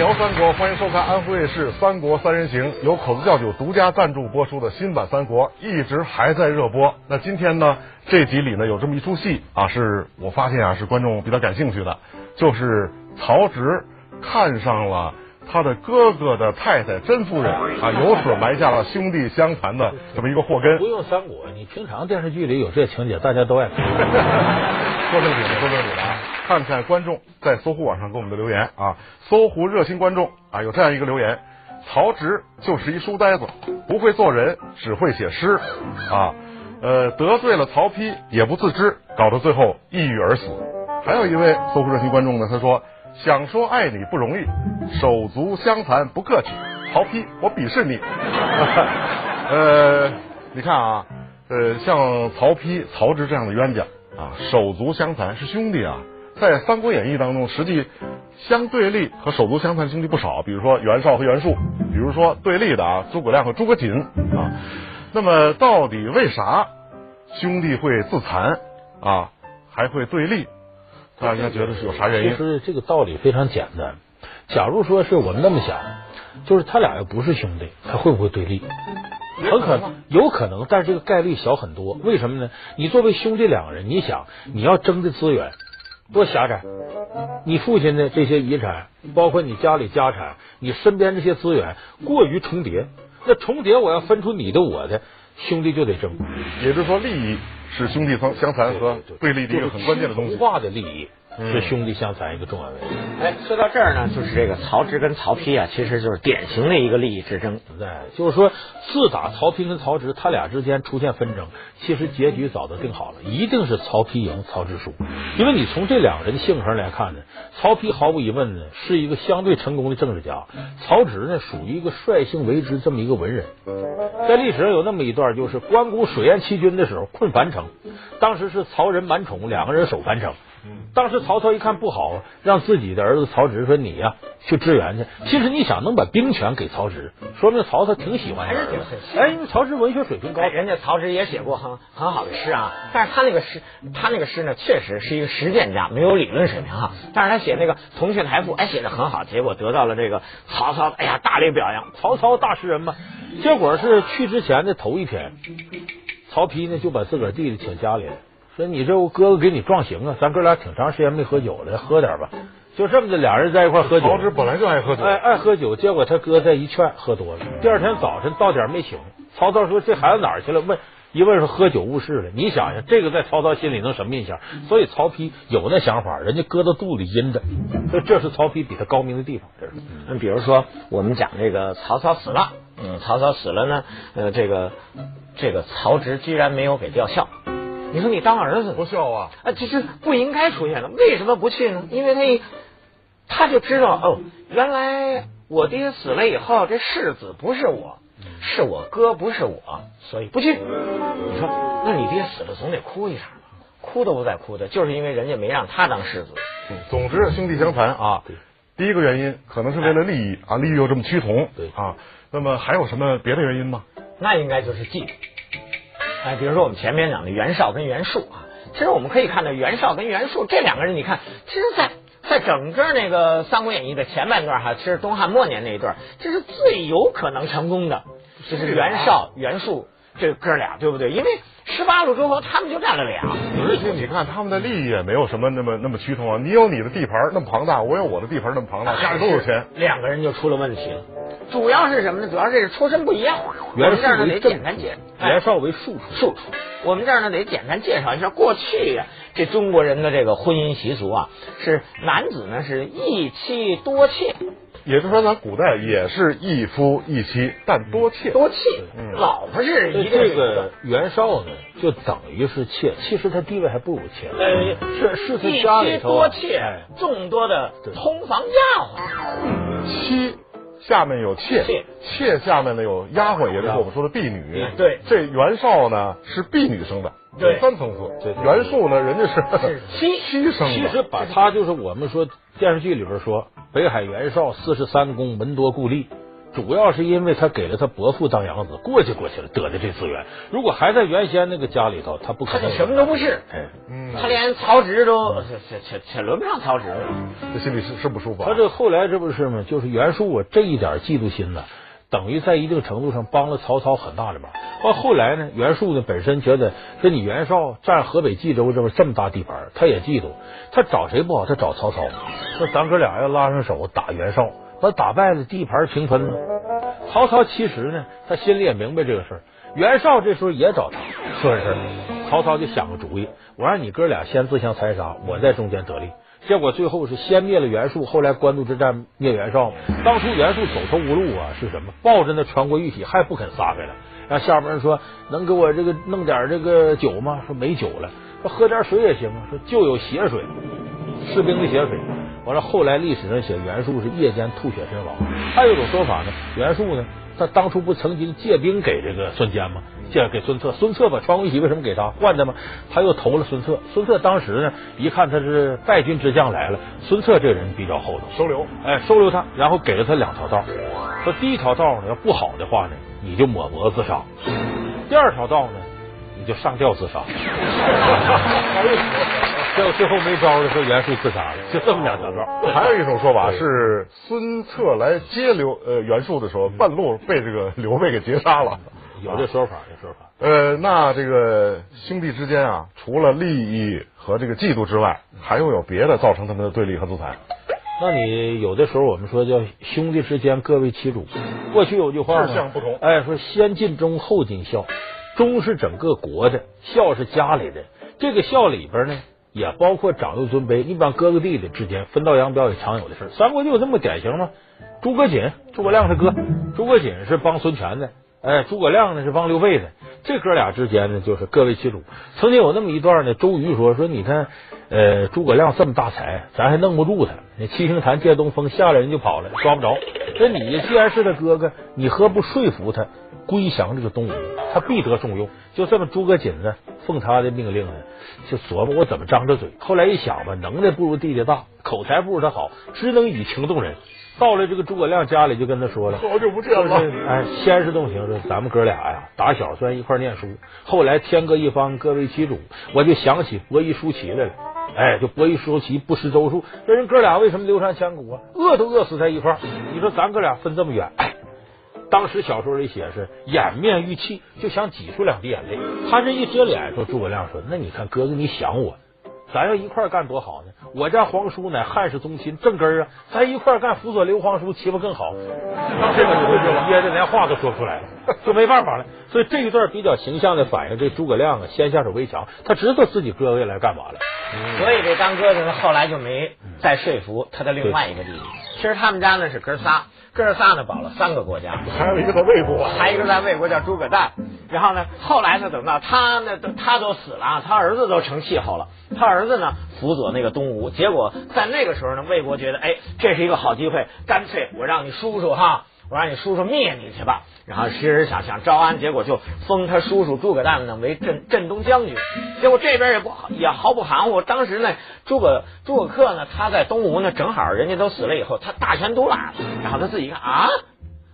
聊三国，欢迎收看安徽卫视《三国三人行》，由口子窖酒独家赞助播出的新版《三国》，一直还在热播。那今天呢，这集里呢有这么一出戏啊，是我发现啊是观众比较感兴趣的，就是曹植看上了他的哥哥的太太甄夫人啊，由此埋下了兄弟相残的这么一个祸根。不用三国，你平常电视剧里有这情节，大家都爱看。说正经的，说正经的啊，看看观众在搜狐网上给我们的留言啊，搜狐热心观众啊有这样一个留言：曹植就是一书呆子，不会做人，只会写诗啊，呃得罪了曹丕也不自知，搞到最后抑郁而死。还有一位搜狐热心观众呢，他说想说爱你不容易，手足相残不客气，曹丕我鄙视你。呃，你看啊，呃像曹丕、曹植这样的冤家。啊，手足相残是兄弟啊，在《三国演义》当中，实际相对立和手足相残的兄弟不少，比如说袁绍和袁术，比如说对立的啊，诸葛亮和诸葛瑾啊。那么到底为啥兄弟会自残啊，还会对立？大家觉得是有啥原因？其实这个道理非常简单。假如说是我们那么想，就是他俩要不是兄弟，他会不会对立？很可能，有可能，但是这个概率小很多。为什么呢？你作为兄弟两个人，你想你要争的资源多狭窄？你父亲的这些遗产，包括你家里家产，你身边这些资源过于重叠，那重叠我要分出你的我的，兄弟就得争。也就是说，利益是兄弟相相残和对立的一个很关键的东西。化的利益。是兄弟相残一个重要原因。哎，说到这儿呢，就是这个曹植跟曹丕啊，其实就是典型的一个利益之争。对，就是说，自打曹丕跟曹植他俩之间出现纷争，其实结局早都定好了，一定是曹丕赢，曹植输。因为你从这两个人的性格来看呢，曹丕毫无疑问呢是一个相对成功的政治家，曹植呢属于一个率性为之这么一个文人。在历史上有那么一段，就是关谷水淹七军的时候困樊城，当时是曹仁满宠两个人守樊城。当时曹操一看不好，让自己的儿子曹植说：“你呀，去支援去。”其实你想能把兵权给曹植，说明曹操挺喜欢。还是挺哎，因为曹植文学水平高，人家曹植也写过很很好的诗啊。但是他那个诗，他那个诗呢，确实是一个实践家，没有理论水平哈。但是他写那个《铜雀台赋》，哎，写的很好，结果得到了这个曹操，哎呀，大力表扬。曹操大诗人嘛。结果是去之前的头一天，曹丕呢就把自个儿弟弟请家里来。说你这我哥哥给你壮行啊，咱哥俩挺长时间没喝酒了，喝点吧。就这么的，俩人在一块喝酒。曹植本来就爱喝酒，爱爱喝酒。结果他哥再一劝，喝多了。第二天早晨到点没醒，曹操说这孩子哪儿去了？问一问说喝酒误事了。你想想，这个在曹操心里能什么印象？所以曹丕有那想法，人家搁到肚里阴着。这这是曹丕比他高明的地方。这是。那比如说，我们讲这个曹操死了，嗯，曹操死了呢，呃，这个这个曹植居然没有给吊孝。你说你当儿子不孝啊？啊，这是不应该出现的。为什么不去呢？因为他一他就知道哦，原来我爹死了以后，这世子不是我，是我哥，不是我，所以不去。你说，那你爹死了总得哭一场吧？哭都不带哭的，就是因为人家没让他当世子。总之，兄弟相残啊，第一个原因可能是为了利益啊，利益又这么趋同，对啊。那么还有什么别的原因吗？那应该就是忌。哎，比如说我们前面讲的袁绍跟袁术啊，其实我们可以看到袁绍跟袁术这两个人，你看，其实，在在整个那个《三国演义》的前半段哈，其实东汉末年那一段，这是最有可能成功的，就是袁绍、袁术这哥俩，对不对？因为十八路诸侯他们就占了俩，而且你看他们的利益也没有什么那么那么趋同啊。你有你的地盘那么庞大，我有我的地盘那么庞大，家里都有钱，两个人就出了问题了。主要是什么呢？主要是出身不一样。袁绍呢得简单介，袁绍为庶出，庶出。我们这儿呢得简单介绍一下过去呀，这中国人的这个婚姻习俗啊，是男子呢是一妻多妾，也就是说咱古代也是一夫一妻，但多妾，多妾，老婆是一这个袁绍呢，就等于是妾，其实他地位还不如妾，呃，是是他家里头多妾，众多的通房丫鬟，妻。下面有妾，妾。下面呢有丫鬟，也就是我们说的婢女。对，这袁绍呢是婢女生的，对，三层次。袁术呢，人家是妻妻生的。其实把他就是我们说电视剧里边说北海袁绍四十三公，门多故吏，主要是因为他给了他伯父当养子，过去过去了得的这资源。如果还在原先那个家里头，他不可能他就什么都不是。哎，嗯，他连曹植都这这这这轮不上曹植了。这心里是是不舒服啊。他这后来这不是吗？就是袁术啊，这一点嫉妒心呢，等于在一定程度上帮了曹操很大的忙。到后来呢，袁术呢本身觉得说你袁绍占河北冀州这么这么大地盘，他也嫉妒，他找谁不好？他找曹操，说咱哥俩要拉上手打袁绍，把打败了，地盘平分了。曹操其实呢，他心里也明白这个事儿。袁绍这时候也找他说这事儿，曹操就想个主意，我让你哥俩先自相残杀，我在中间得利。结果最后是先灭了袁术，后来官渡之战灭袁绍。当初袁术走投无路啊，是什么？抱着那传国玉玺还不肯撒开了。让下边人说能给我这个弄点这个酒吗？说没酒了。说喝点水也行啊。说就有血水，士兵的血水。完了，后来历史上写袁术是夜间吐血身亡。还有一种说法呢，袁术呢，他当初不曾经借兵给这个孙坚吗？借给孙策，孙策把传国玉玺为什么给他换的吗？他又投了孙策。孙策当时呢，一看他是败军之将来了，孙策这人比较厚道，收留，哎，收留他，然后给了他两条道。说第一条道呢，要不好的话呢，你就抹脖子自杀；第二条道呢，你就上吊自杀。结果最后没招的时候，袁术自杀了，就这么两条道。还有一种说法是孙策来接刘呃袁术的时候，半路被这个刘备给截杀了。有这说法，有说法。呃，那这个兄弟之间啊，除了利益和这个嫉妒之外，还会有别的造成他们的对立和自残。那你有的时候我们说叫兄弟之间各为其主。过去有句话志向不同哎，说先尽忠后尽孝，忠是整个国的，孝是家里的。这个孝里边呢，也包括长幼尊卑。一般哥哥弟弟之间分道扬镳也常有的事儿三国就有这么典型吗？诸葛瑾，诸葛亮他哥，诸葛瑾是帮孙权的。哎，诸葛亮呢是帮刘备的，这哥俩之间呢就是各为其主。曾经有那么一段呢，周瑜说说，你看，呃，诸葛亮这么大才，咱还弄不住他。那七星坛借东风，下来人就跑了，抓不着。那你既然是他哥哥，你何不说服他归降这个东吴？他必得重用。就这么，诸葛瑾呢，奉他的命令呢，就琢磨我怎么张着嘴。后来一想吧，能耐不如弟弟大，口才不如他好，只能以情动人。到了这个诸葛亮家里，就跟他说了：“好久不见了。”哎，先是动情说：“咱们哥俩呀，打小虽然一块念书，后来天各一方，各为其主。我就想起伯夷叔齐来了。哎，就伯夷叔齐不识周数，这人哥俩为什么流传千古啊？饿都饿死在一块儿。你说咱哥俩分这么远，哎，当时小说里写是掩面欲泣，就想挤出两滴眼泪。他这一遮脸，说诸葛亮说：那你看哥哥，你想我。”咱要一块干多好呢！我家皇叔乃汉室宗亲，正根啊！咱一块干辅佐刘皇叔，岂不更好？当 时就憋的连话都说不出来了，就没办法了。所以这一段比较形象的反映这诸葛亮啊，先下手为强，他知道自己哥哥来干嘛了。所以这当哥哥的后来就没再说服他的另外一个弟弟。其实他们家呢是哥仨，哥仨呢保了三个国家，还有一个在魏国，还有一个在魏国叫诸葛诞。然后呢，后来呢，等到他呢，他都死了，他儿子都成气候了。他儿子呢辅佐那个东吴，结果在那个时候呢，魏国觉得，哎，这是一个好机会，干脆我让你叔叔哈，我让你叔叔灭你去吧。然后其实想想招安，结果就封他叔叔诸葛诞呢为镇镇东将军。结果这边也不也毫不含糊，当时呢，诸葛诸葛恪呢，他在东吴呢，正好人家都死了以后，他大权独揽了。然后他自己看啊。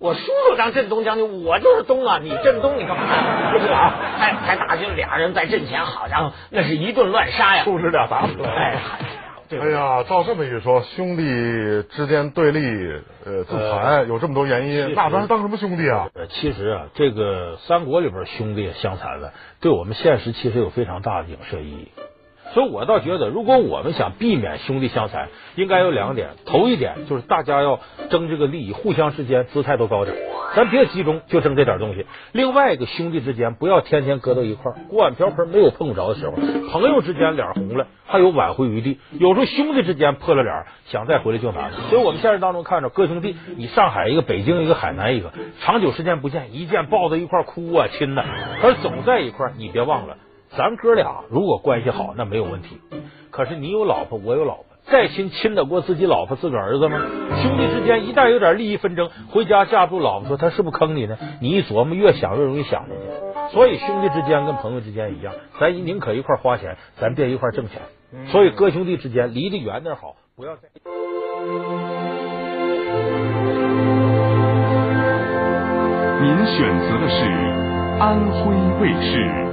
我叔叔当镇东将军，我就是东啊！你镇东，你干嘛？不是啊，还还打军，俩人在阵前，好家伙那是一顿乱杀呀，父子俩打起来。哎，哎呀，照这么一说，兄弟之间对立，呃，自残有这么多原因，那咱当什么兄弟啊？呃，其实啊，这个三国里边兄弟相残了，对我们现实其实有非常大的影射意义。所以我倒觉得，如果我们想避免兄弟相残，应该有两点。头一点就是大家要争这个利益，互相之间姿态都高点，咱别集中就争这点东西。另外一个，兄弟之间不要天天搁到一块儿，锅碗瓢盆没有碰不着的时候。朋友之间脸红了，还有挽回余地。有时候兄弟之间破了脸，想再回来就难了。所以我们现实当中看着哥兄弟，你上海一个，北京一个，海南一个，长久时间不见，一见抱在一块哭啊亲呐，可是总在一块，你别忘了。咱哥俩如果关系好，那没有问题。可是你有老婆，我有老婆，再亲亲得过自己老婆自个儿子吗？兄弟之间一旦有点利益纷争，回家架不住老婆说他是不是坑你呢？你一琢磨，越想越容易想进去。所以兄弟之间跟朋友之间一样，咱宁可一块花钱，咱别一块挣钱。所以哥兄弟之间离得远点好，不要再。您选择的是安徽卫视。